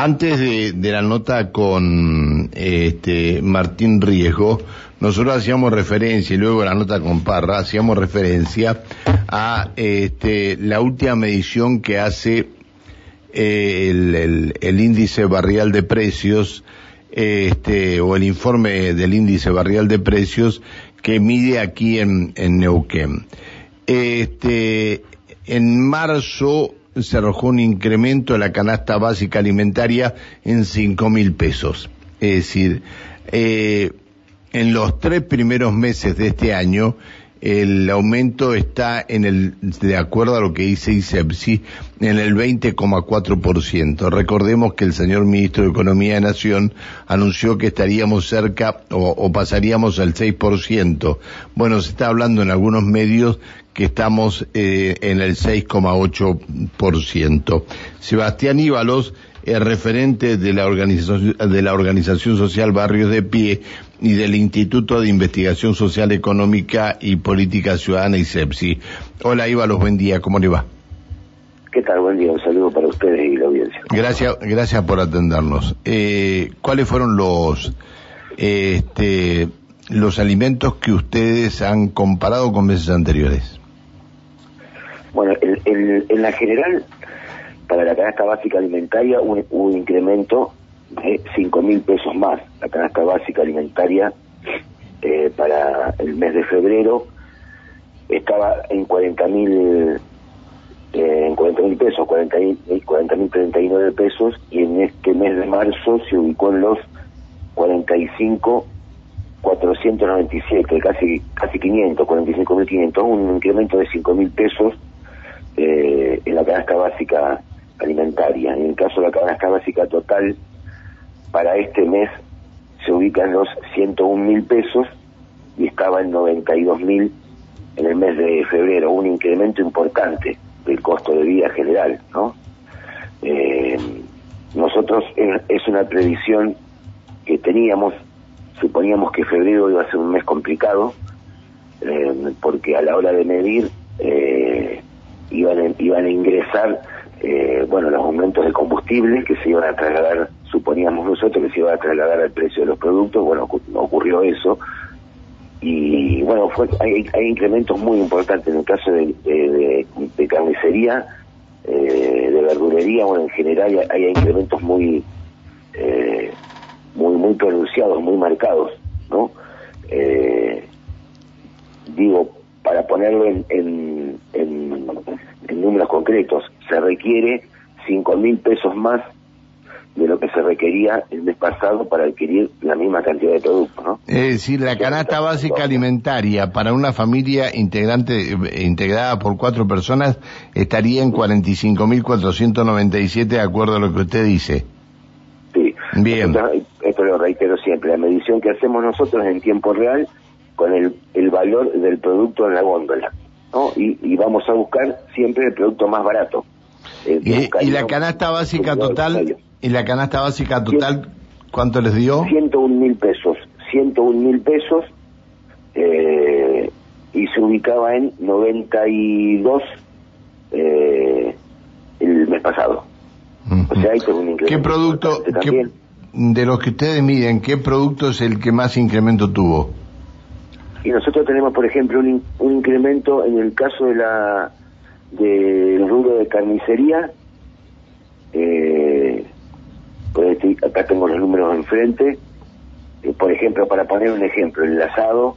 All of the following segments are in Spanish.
Antes de, de la nota con este, Martín Riesgo, nosotros hacíamos referencia, y luego la nota con Parra, hacíamos referencia a este, la última medición que hace eh, el, el, índice barrial de precios, este, o el informe del índice barrial de precios que mide aquí en, en Neuquén. Este, en marzo se arrojó un incremento de la canasta básica alimentaria en cinco mil pesos. Es decir, eh, en los tres primeros meses de este año, el aumento está en el, de acuerdo a lo que dice ISEPSI, en el 20,4%. Recordemos que el señor ministro de Economía de Nación anunció que estaríamos cerca o, pasaríamos al 6%. Bueno, se está hablando en algunos medios que estamos eh, en el 6,8%. Sebastián Íbalos, el referente de la, organización, de la Organización Social Barrios de Pie y del Instituto de Investigación Social Económica y Política Ciudadana ISEPSI. Hola Íbalos, buen día, ¿cómo le va? ¿Qué tal? Buen día, un saludo para ustedes y la audiencia. Gracias, gracias por atendernos. Eh, ¿Cuáles fueron los, este, los alimentos que ustedes han comparado con meses anteriores? Bueno, el, el, en la general, para la canasta básica alimentaria hubo un, incremento de 5 mil pesos más. La canasta básica alimentaria eh, para el mes de febrero estaba en 40 mil eh, en 40 mil pesos, 40 mil 39 pesos y en este mes de marzo se ubicó en los 45 497, casi casi 500, 45 mil 500, un incremento de 5 mil pesos eh, en la canasta básica alimentaria. En el caso de la canasta básica total, para este mes se ubica en los 101 mil pesos y estaba en 92 mil en el mes de febrero, un incremento importante del costo de vida general, ¿no? Eh, nosotros es, una previsión que teníamos, suponíamos que febrero iba a ser un mes complicado, eh, porque a la hora de medir eh, iban a, iban a ingresar eh, bueno los aumentos de combustible que se iban a trasladar suponíamos nosotros que se iban a trasladar al precio de los productos bueno no ocurrió eso. Y bueno fue hay, hay incrementos muy importantes en el caso de, de, carnicería eh, de verdurería bueno en general hay, incrementos muy eh, muy muy pronunciados muy marcados no eh, digo para ponerlo en, en, en, números concretos, se requiere cinco mil pesos más de lo que se requería el mes pasado para adquirir la misma cantidad de productos, ¿no? Es decir, la canasta básica alimentaria para una familia integrante integrada por cuatro personas estaría en 45.497 de acuerdo a lo que usted dice. Sí. Bien. esto lo reitero siempre, la medición que hacemos nosotros en tiempo real con el, el valor del producto en la góndola, ¿no? Y, y vamos a buscar siempre el producto más barato. Eh, ¿Y, y la canasta básica total? ¿Y la canasta básica total cuánto les dio? 101 mil pesos, 101 mil pesos eh, y se ubicaba en 92 eh, el mes pasado. O sea, hay un incremento. ¿Qué producto, qué, de los que ustedes miden, qué producto es el que más incremento tuvo? y nosotros tenemos por ejemplo un, un incremento en el caso de la del rubro de carnicería eh, acá tengo los números enfrente. Eh, por ejemplo para poner un ejemplo el asado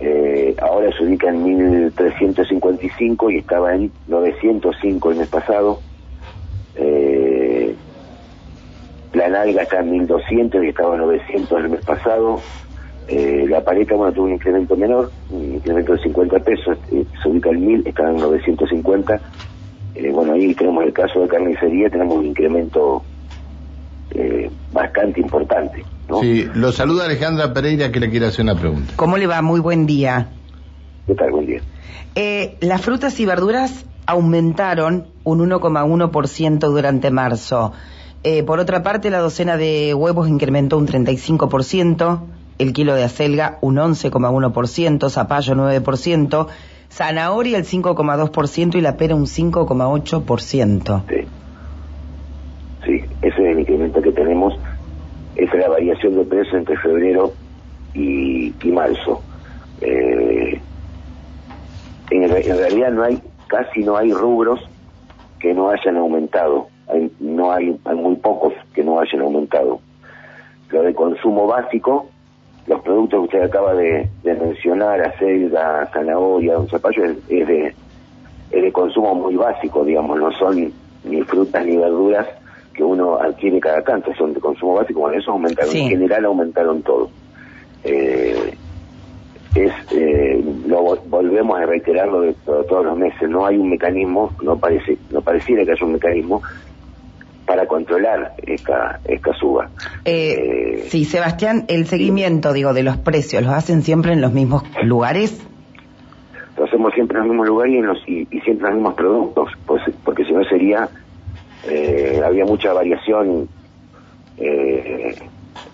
eh, ahora se ubica en 1355 y estaba en 905 el mes pasado. Eh, la nalga está en 1200 y estaba en 900 el mes pasado. Eh, la paleta, bueno, tuvo un incremento menor, un incremento de 50 pesos, eh, se ubica en 1000, está en 950. Eh, bueno, ahí tenemos el caso de carnicería, tenemos un incremento eh, bastante importante. ¿no? Sí, lo saluda Alejandra Pereira que le quiere hacer una pregunta. ¿Cómo le va? Muy buen día. ¿Qué tal? Buen día. Eh, las frutas y verduras aumentaron un 1,1% durante marzo. Eh, por otra parte, la docena de huevos incrementó un 35%, el kilo de acelga un 11,1%, zapallo 9%, zanahoria el 5,2% y la pera un 5,8%. Sí. Sí, ese es el incremento que tenemos. Esa es la variación de precios entre febrero y, marzo. Eh, en, en, realidad no hay, casi no hay rubros que no hayan aumentado. Hay, no hay, hay muy pocos que no hayan aumentado. Lo de consumo básico, los productos que usted acaba de, mencionar, acelga, zanahoria, un zapallo, es, de, es de consumo muy básico, digamos, no son ni frutas ni verduras que uno adquiere cada canto, son de consumo básico, bueno, eso aumentaron, en general aumentaron todo. Eh, es eh, lo volvemos a reiterarlo de, todos los meses no hay un mecanismo no parece no pareciera que haya un mecanismo para controlar esta esta suba. Eh, sí Sebastián el seguimiento digo de los precios los hacen siempre en los mismos lugares lo hacemos siempre en los mismos lugares y, en los, y, siempre en los mismos productos pues, porque si no sería eh, había mucha variación eh,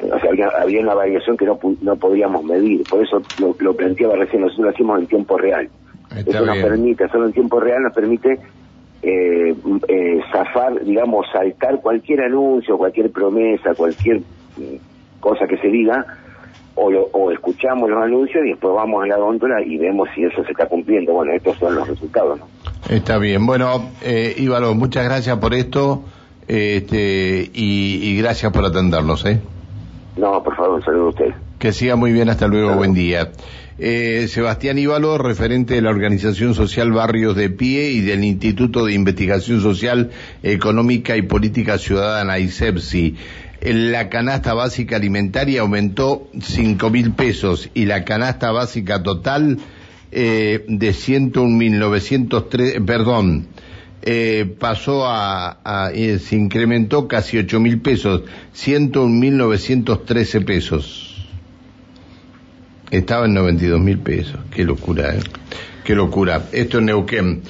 o sea, había, una variación que no, no podíamos medir, por eso lo, planteaba recién, nosotros lo hacemos en tiempo real. eso nos permite, hacerlo en tiempo real nos permite eh, eh, zafar, digamos, saltar cualquier anuncio, cualquier promesa, cualquier mm, cosa que se diga, o, o escuchamos los anuncios y después vamos a la góndola y vemos si eso se está cumpliendo. Bueno, estos son los resultados, ¿no? Está bien. Bueno, eh, Íbalo, muchas gracias por esto este, y, y gracias por atendernos, ¿eh? No, por favor, saludo a usted. Que siga muy bien, hasta luego, buen día. Eh, Sebastián Íbalo, referente de la Organización Social Barrios de Pie y del Instituto de Investigación Social, Económica y Política Ciudadana, ISEPSI. La canasta básica alimentaria aumentó cinco mil pesos y la canasta básica total eh, de 101.903, perdón, eh, pasó a, eh, se incrementó casi ocho mil pesos, ciento mil novecientos trece pesos. Estaba en noventa y dos mil pesos. Qué locura, ¿eh? Qué locura. Esto es Neuquén.